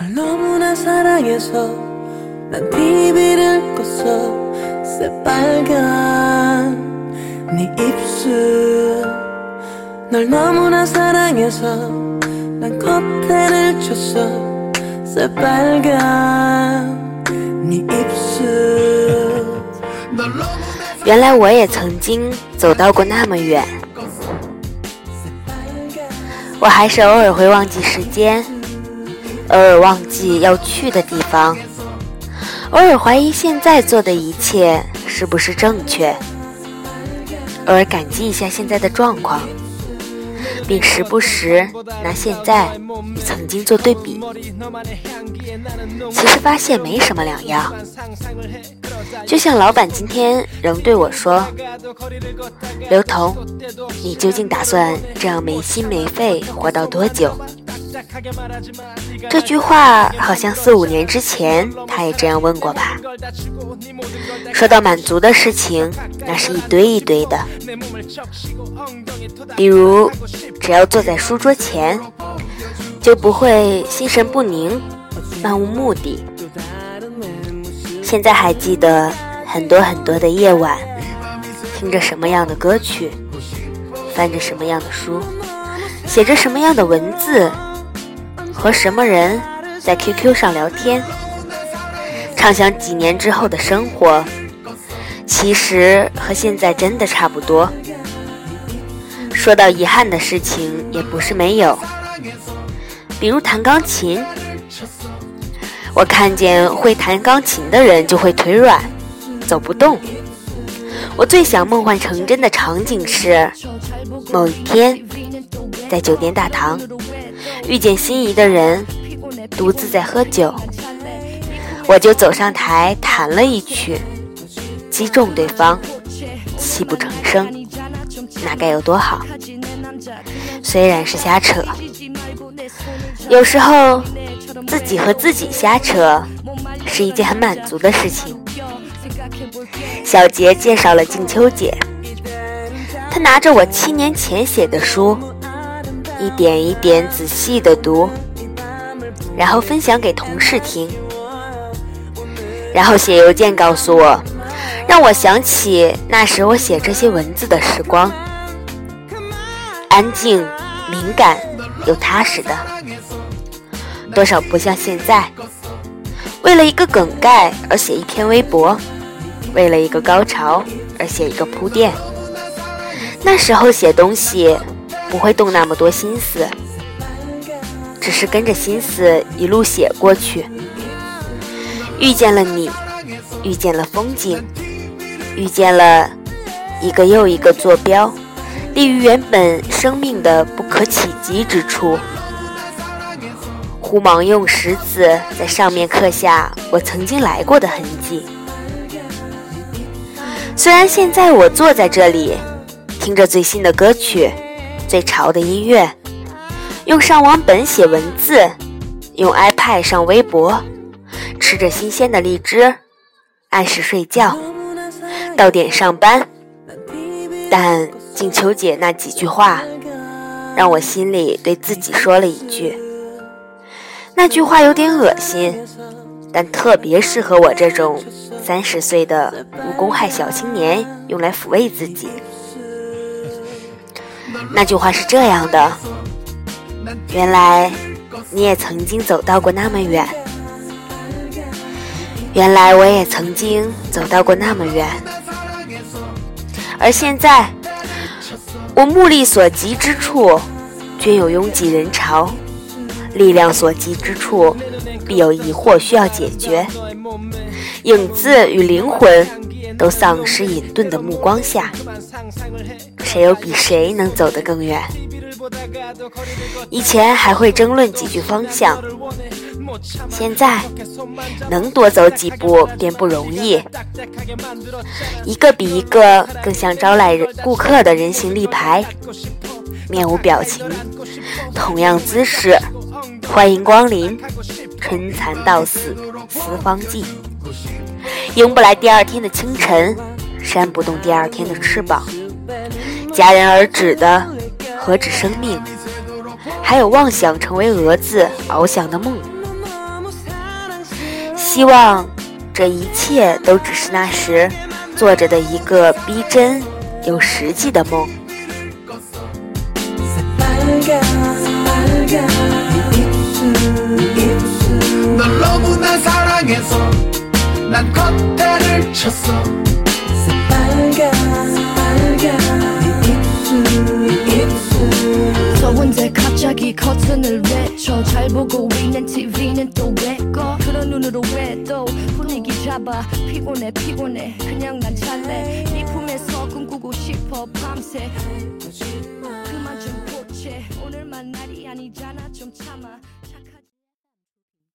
널 너무나 사랑해서 난 TV를 껐어 새빨간 네 입술 널 너무나 사랑해서 난 커튼을 쳤어 새빨간 네 입술 原来我也曾经走到过那么远，我还是偶尔会忘记时间， 偶尔忘记要去的地方，偶尔怀疑现在做的一切是不是正确，偶尔感激一下现在的状况。并时不时拿现在与曾经做对比，其实发现没什么两样。就像老板今天仍对我说：“刘同，你究竟打算这样没心没肺活到多久？”这句话好像四五年之前他也这样问过吧。说到满足的事情，那是一堆一堆的，比如只要坐在书桌前，就不会心神不宁、漫无目的。现在还记得很多很多的夜晚，听着什么样的歌曲，翻着什么样的书，写着什么样的文字。和什么人在 QQ 上聊天，畅想几年之后的生活，其实和现在真的差不多。说到遗憾的事情，也不是没有，比如弹钢琴。我看见会弹钢琴的人就会腿软，走不动。我最想梦幻成真的场景是，某一天在酒店大堂。遇见心仪的人，独自在喝酒，我就走上台弹了一曲，击中对方，泣不成声，那该有多好？虽然是瞎扯，有时候自己和自己瞎扯是一件很满足的事情。小杰介绍了静秋姐，她拿着我七年前写的书。一点一点仔细的读，然后分享给同事听，然后写邮件告诉我，让我想起那时我写这些文字的时光，安静、敏感又踏实的，多少不像现在，为了一个梗概而写一篇微博，为了一个高潮而写一个铺垫，那时候写东西。不会动那么多心思，只是跟着心思一路写过去。遇见了你，遇见了风景，遇见了一个又一个坐标，立于原本生命的不可企及之处。忽忙用石子在上面刻下我曾经来过的痕迹。虽然现在我坐在这里，听着最新的歌曲。最潮的音乐，用上网本写文字，用 iPad 上微博，吃着新鲜的荔枝，按时睡觉，到点上班。但静秋姐那几句话，让我心里对自己说了一句：那句话有点恶心，但特别适合我这种三十岁的无公害小青年用来抚慰自己。那句话是这样的：原来你也曾经走到过那么远，原来我也曾经走到过那么远，而现在我目力所及之处，均有拥挤人潮；力量所及之处，必有疑惑需要解决。影子与灵魂都丧失隐遁的目光下。谁又比谁能走得更远？以前还会争论几句方向，现在能多走几步便不容易。一个比一个更像招来顾客的人形立牌，面无表情，同样姿势，欢迎光临，春蚕到死丝方尽，迎不来第二天的清晨，扇不动第二天的翅膀。戛然而止的何止生命，还有妄想成为蛾子翱翔的梦。希望这一切都只是那时做着的一个逼真又实际的梦。 난 겉대를 쳤어. 새빨간 새빨간 네 입술. 입술 저 혼자 갑자기 커튼을 외쳐. 잘 보고 있는 TV는 또 왜 꺼? 그런 눈으로 왜 또 분위기 잡아? 피곤해 피곤해. 그냥 난 잘래. 네 품에서 꿈꾸고 싶어 밤새. 그만 좀 보채 오늘만 날이 아니잖아. 좀 참아